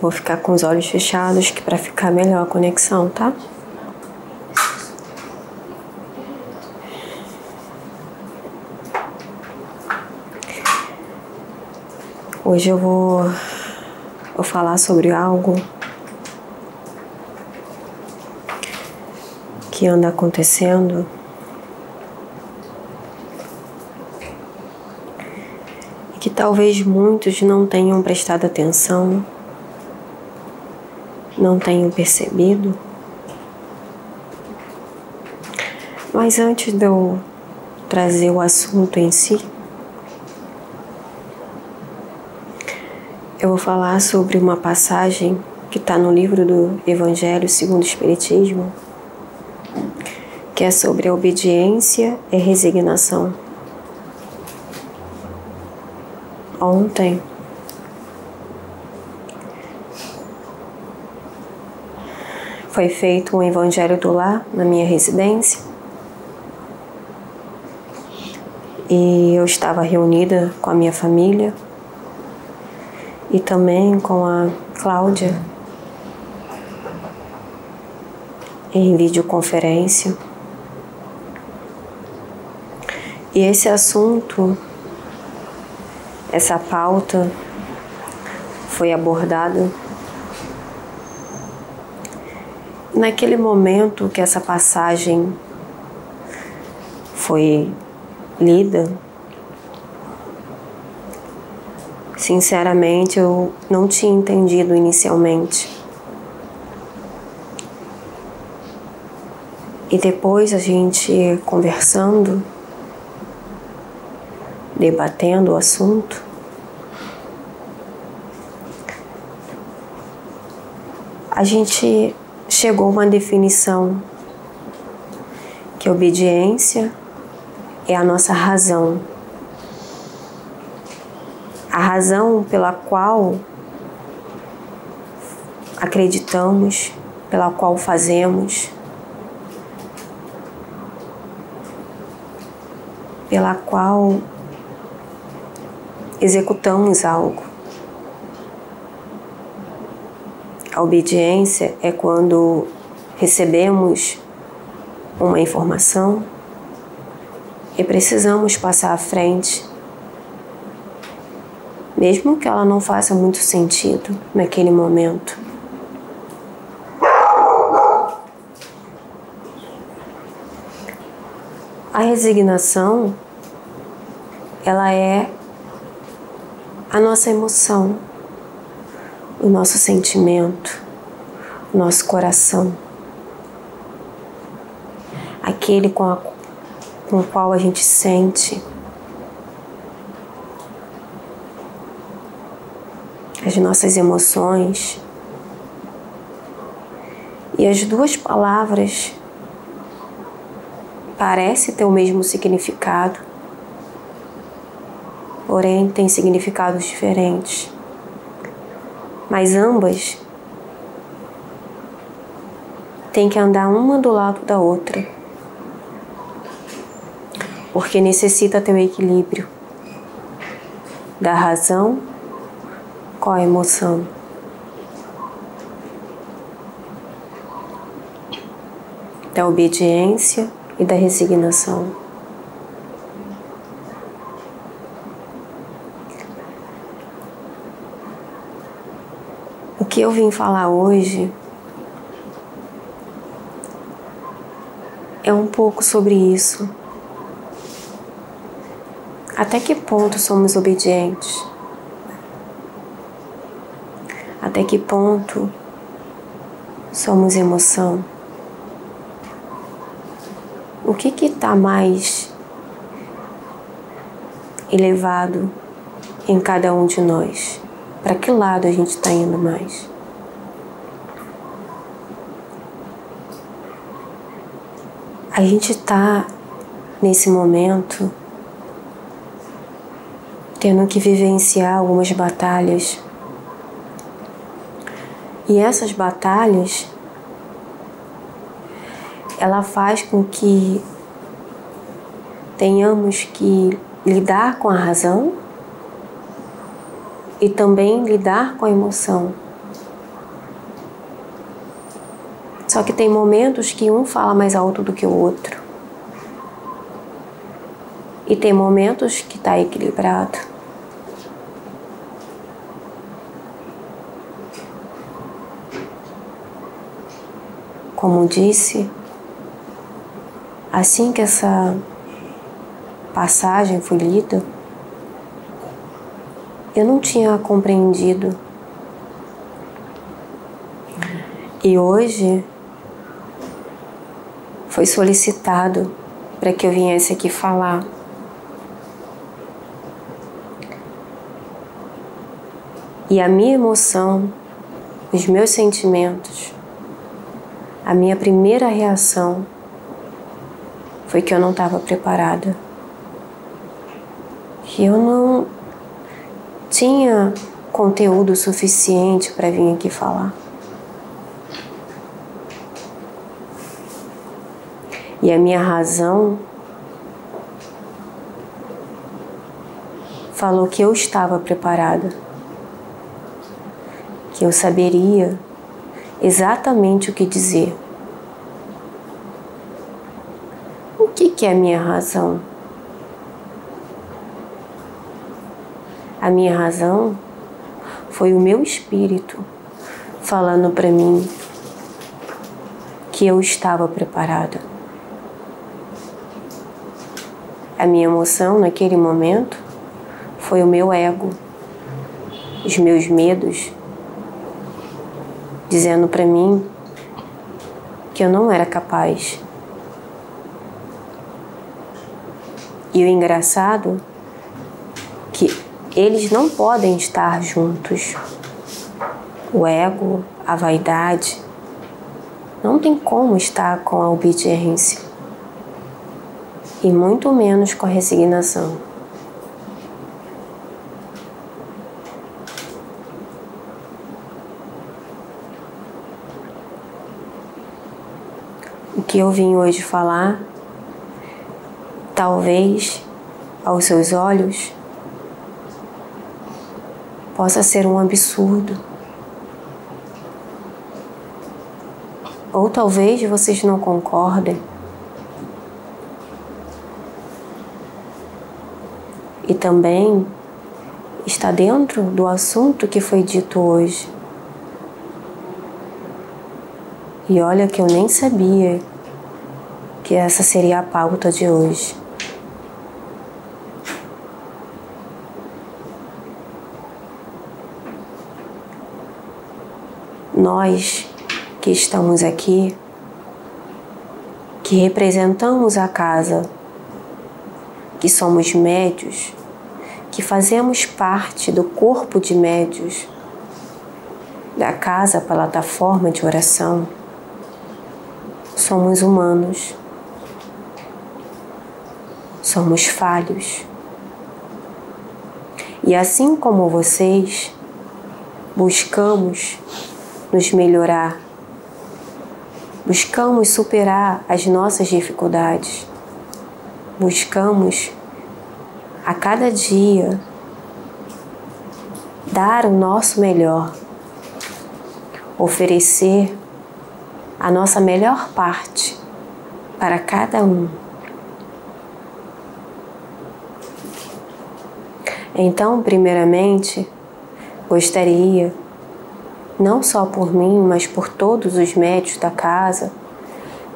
Vou ficar com os olhos fechados que para ficar melhor a conexão, tá? Hoje eu vou, vou falar sobre algo que anda acontecendo e que talvez muitos não tenham prestado atenção, não tenham percebido. Mas antes de eu trazer o assunto em si, eu vou falar sobre uma passagem que está no livro do Evangelho segundo o Espiritismo, que é sobre a obediência e resignação. Ontem, foi feito um Evangelho do Lar na minha residência e eu estava reunida com a minha família e também com a Cláudia em videoconferência. E esse assunto, essa pauta foi abordada naquele momento que essa passagem foi lida Sinceramente, eu não tinha entendido inicialmente. E depois a gente conversando, debatendo o assunto, a gente chegou uma definição que obediência é a nossa razão a razão pela qual acreditamos, pela qual fazemos, pela qual executamos algo. A obediência é quando recebemos uma informação e precisamos passar à frente mesmo que ela não faça muito sentido naquele momento. A resignação, ela é a nossa emoção, o nosso sentimento, o nosso coração. Aquele com, a, com o qual a gente sente as nossas emoções. E as duas palavras parecem ter o mesmo significado, porém têm significados diferentes. Mas ambas têm que andar uma do lado da outra, porque necessita ter o equilíbrio da razão qual a emoção? Da obediência e da resignação. O que eu vim falar hoje é um pouco sobre isso. Até que ponto somos obedientes? Até que ponto somos emoção? O que está mais elevado em cada um de nós? Para que lado a gente está indo mais? A gente está nesse momento tendo que vivenciar algumas batalhas e essas batalhas ela faz com que tenhamos que lidar com a razão e também lidar com a emoção. Só que tem momentos que um fala mais alto do que o outro. E tem momentos que está equilibrado. Como disse, assim que essa passagem foi lida, eu não tinha compreendido. E hoje foi solicitado para que eu viesse aqui falar. E a minha emoção, os meus sentimentos, a minha primeira reação foi que eu não estava preparada. Que eu não tinha conteúdo suficiente para vir aqui falar. E a minha razão falou que eu estava preparada, que eu saberia exatamente o que dizer. O que, que é a minha razão? A minha razão foi o meu espírito falando para mim que eu estava preparada. A minha emoção naquele momento foi o meu ego, os meus medos, dizendo para mim que eu não era capaz. E o engraçado que eles não podem estar juntos. O ego, a vaidade, não tem como estar com a obediência e muito menos com a resignação. O que eu vim hoje falar, talvez aos seus olhos, possa ser um absurdo. Ou talvez vocês não concordem. E também está dentro do assunto que foi dito hoje. E olha que eu nem sabia que essa seria a pauta de hoje. nós que estamos aqui, que representamos a casa, que somos médios, que fazemos parte do corpo de médios, da casa plataforma de oração, somos humanos, somos falhos. E assim como vocês, buscamos nos melhorar. Buscamos superar as nossas dificuldades. Buscamos a cada dia dar o nosso melhor, oferecer a nossa melhor parte para cada um. Então, primeiramente, gostaria não só por mim, mas por todos os médicos da casa,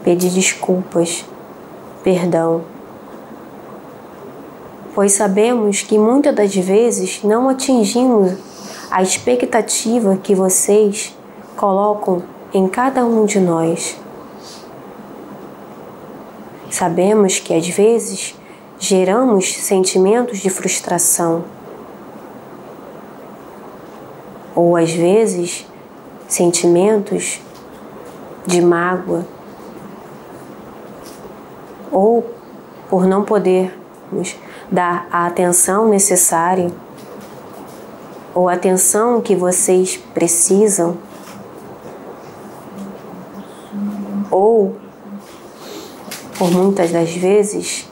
pedir desculpas, perdão. Pois sabemos que muitas das vezes não atingimos a expectativa que vocês colocam em cada um de nós. Sabemos que às vezes geramos sentimentos de frustração. Ou às vezes sentimentos de mágoa ou por não dar a atenção necessária ou atenção que vocês precisam ou por muitas das vezes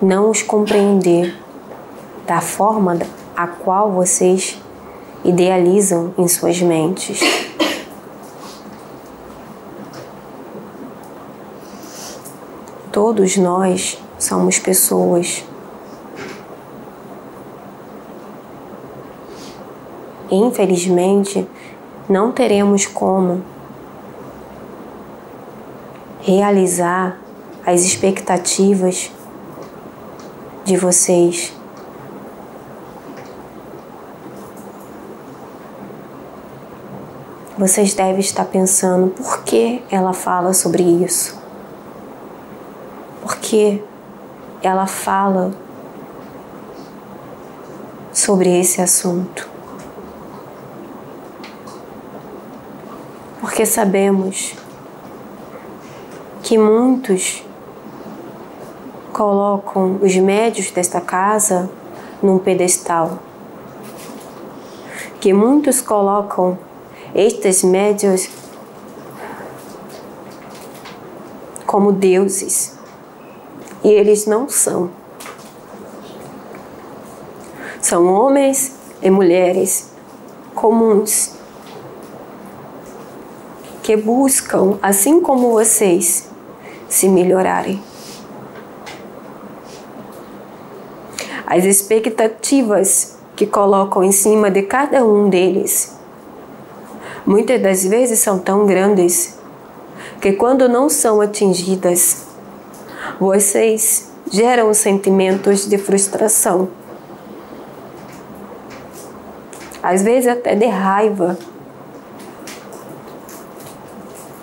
não os compreender da forma a qual vocês idealizam em suas mentes. Todos nós somos pessoas. Infelizmente, não teremos como realizar as expectativas de vocês. Vocês devem estar pensando por que ela fala sobre isso. Por que ela fala sobre esse assunto. Porque sabemos que muitos colocam os médios desta casa num pedestal. Que muitos colocam estes médios como deuses. E eles não são. São homens e mulheres comuns que buscam, assim como vocês, se melhorarem. As expectativas que colocam em cima de cada um deles muitas das vezes são tão grandes que, quando não são atingidas, vocês geram sentimentos de frustração. Às vezes até de raiva,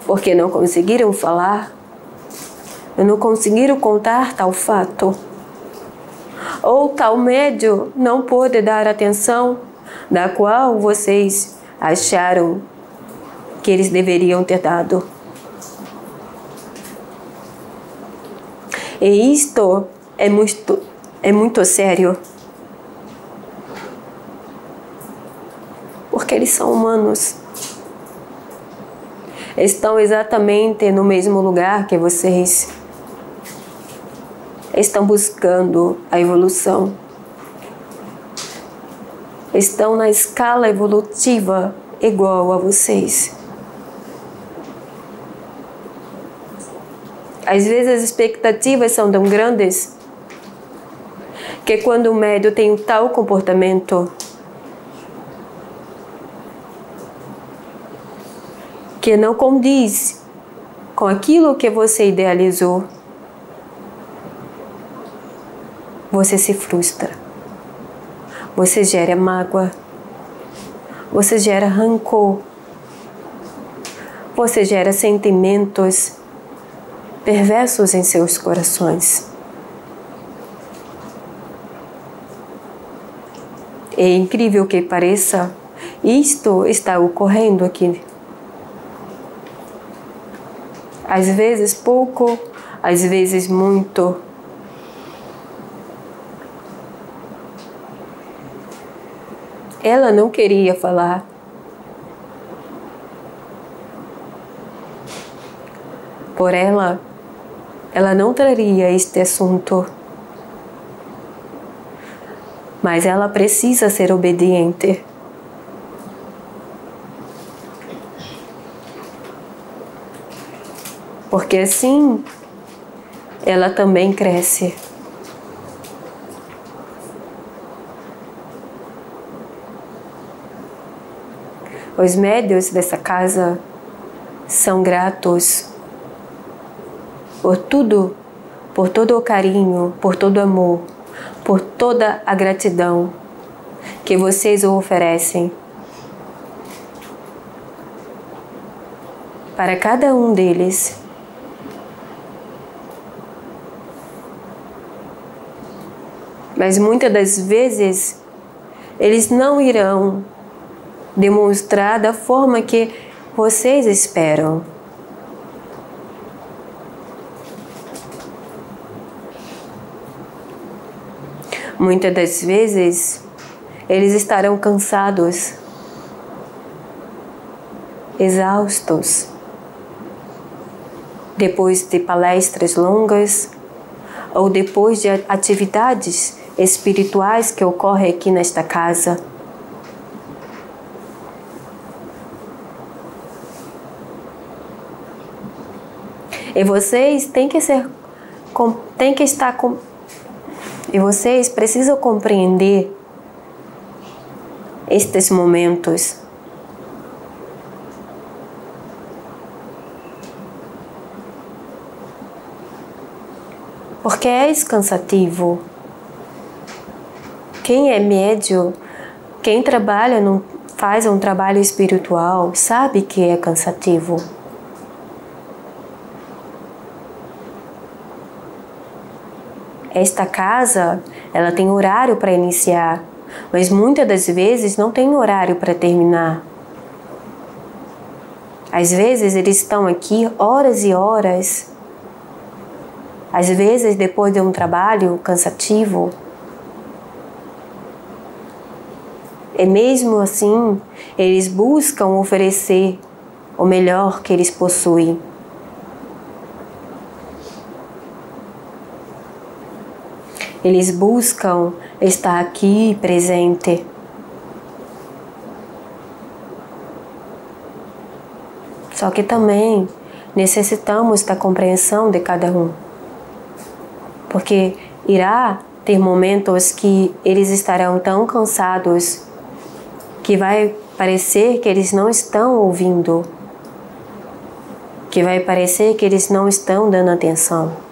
porque não conseguiram falar, não conseguiram contar tal fato, ou tal médio não pôde dar atenção da qual vocês acharam que eles deveriam ter dado. E isto é muito, é muito sério. Porque eles são humanos. Estão exatamente no mesmo lugar que vocês. Estão buscando a evolução. Estão na escala evolutiva igual a vocês. Às vezes as expectativas são tão grandes que quando o médio tem um tal comportamento que não condiz com aquilo que você idealizou, você se frustra. Você gera mágoa. Você gera rancor. Você gera sentimentos perversos em seus corações. É incrível que pareça, isto está ocorrendo aqui. Às vezes pouco, às vezes muito. Ela não queria falar. Por ela, ela não traria este assunto. Mas ela precisa ser obediente. Porque assim ela também cresce. Os médios dessa casa são gratos por tudo, por todo o carinho, por todo o amor, por toda a gratidão que vocês oferecem. Para cada um deles. Mas muitas das vezes eles não irão demonstrar da forma que vocês esperam. Muitas das vezes eles estarão cansados, exaustos, depois de palestras longas ou depois de atividades espirituais que ocorrem aqui nesta casa. E vocês têm que ser tem que estar com e vocês precisam compreender estes momentos. Porque é cansativo. Quem é médio, quem trabalha, não faz um trabalho espiritual, sabe que é cansativo. Esta casa, ela tem horário para iniciar, mas muitas das vezes não tem horário para terminar. Às vezes eles estão aqui horas e horas. Às vezes, depois de um trabalho cansativo, e mesmo assim, eles buscam oferecer o melhor que eles possuem. Eles buscam estar aqui presente. Só que também necessitamos da compreensão de cada um. Porque irá ter momentos que eles estarão tão cansados que vai parecer que eles não estão ouvindo, que vai parecer que eles não estão dando atenção.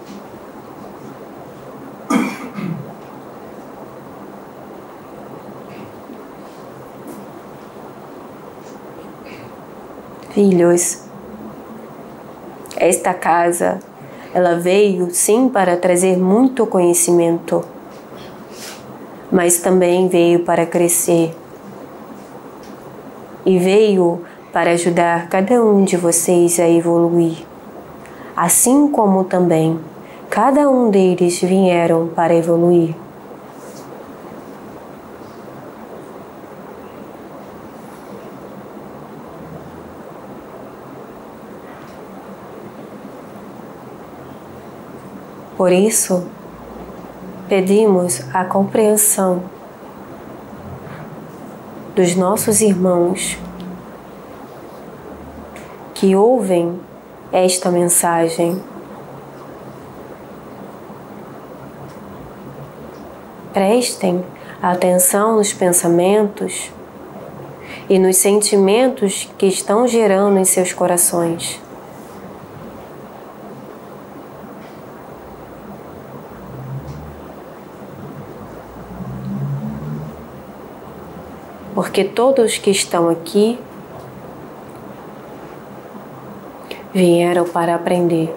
Filhos, esta casa, ela veio sim para trazer muito conhecimento, mas também veio para crescer. E veio para ajudar cada um de vocês a evoluir, assim como também cada um deles vieram para evoluir. Por isso, pedimos a compreensão dos nossos irmãos que ouvem esta mensagem. Prestem atenção nos pensamentos e nos sentimentos que estão gerando em seus corações. Porque todos que estão aqui vieram para aprender.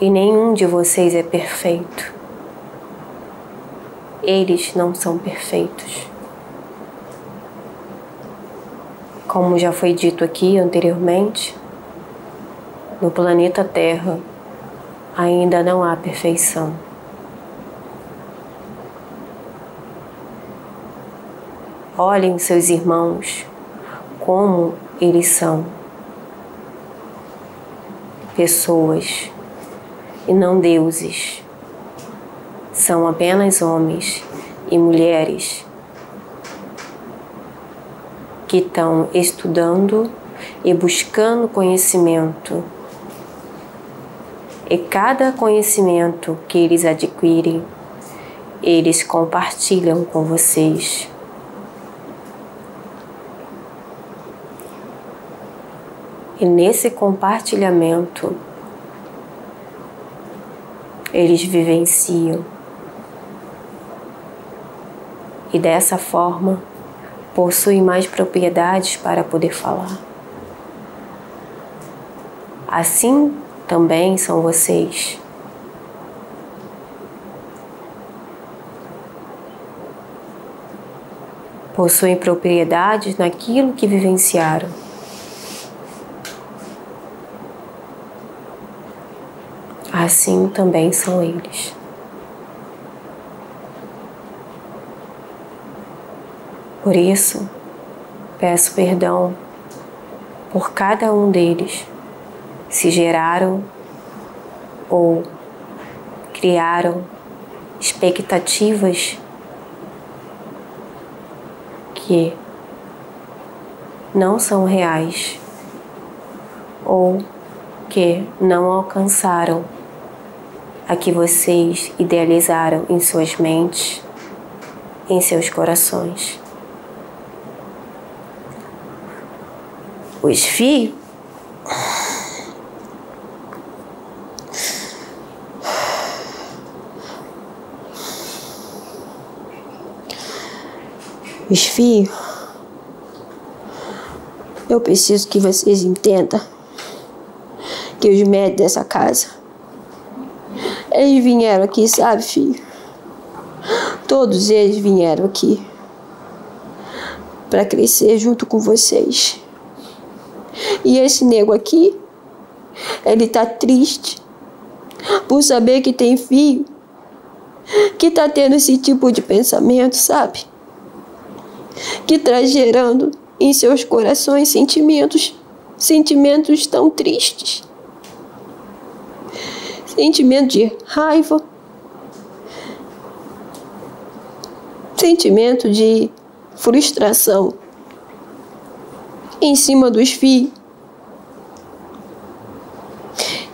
E nenhum de vocês é perfeito. Eles não são perfeitos. Como já foi dito aqui anteriormente, no planeta Terra ainda não há perfeição. Olhem seus irmãos como eles são. Pessoas e não deuses. São apenas homens e mulheres que estão estudando e buscando conhecimento. E cada conhecimento que eles adquirem, eles compartilham com vocês. E nesse compartilhamento, eles vivenciam. E dessa forma, possuem mais propriedades para poder falar. Assim também são vocês. Possuem propriedades naquilo que vivenciaram. Assim também são eles. Por isso, peço perdão por cada um deles, se geraram ou criaram expectativas que não são reais ou porque não alcançaram a que vocês idealizaram em suas mentes, em seus corações. Os fios os fios, eu preciso que vocês entendam que os médicos dessa casa, eles vieram aqui, sabe, filho? Todos eles vieram aqui para crescer junto com vocês. E esse nego aqui, ele tá triste por saber que tem filho que tá tendo esse tipo de pensamento, sabe? Que tá gerando em seus corações sentimentos, sentimentos tão tristes. Sentimento de raiva, sentimento de frustração em cima dos filhos.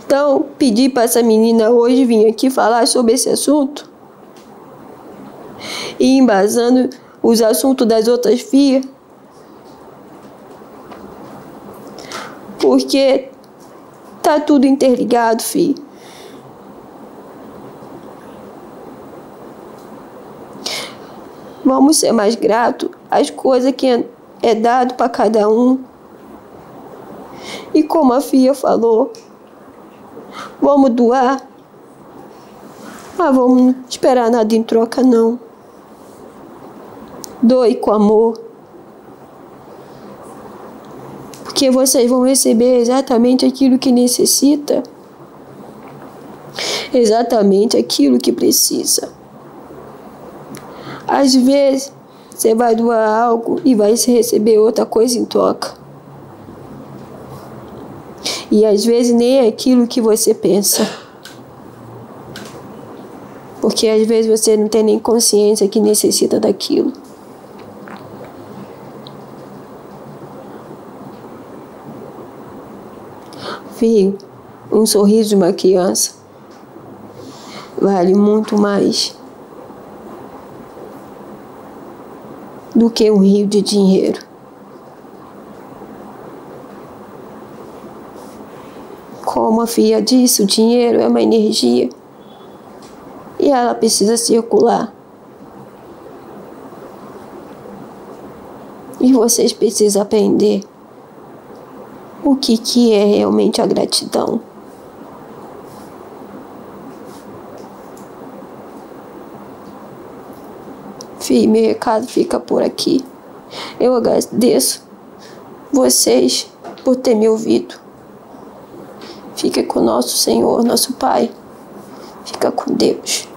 Então, pedi para essa menina hoje vir aqui falar sobre esse assunto e embasando os assuntos das outras filhas. Porque tá tudo interligado, filho. Vamos ser mais gratos às coisas que é dado para cada um. E como a filha falou, vamos doar. Mas vamos esperar nada em troca, não. Doe com amor. Porque vocês vão receber exatamente aquilo que necessita. Exatamente aquilo que precisa. Às vezes, você vai doar algo e vai receber outra coisa em troca. E às vezes nem é aquilo que você pensa. Porque às vezes você não tem nem consciência que necessita daquilo. Filho, um sorriso de uma criança vale muito mais do que um rio de dinheiro. Como a filha disse, o dinheiro é uma energia e ela precisa circular. E vocês precisam aprender o que, que é realmente a gratidão. Meu recado fica por aqui. Eu agradeço vocês por ter me ouvido. Fica com nosso Senhor, nosso Pai. Fica com Deus.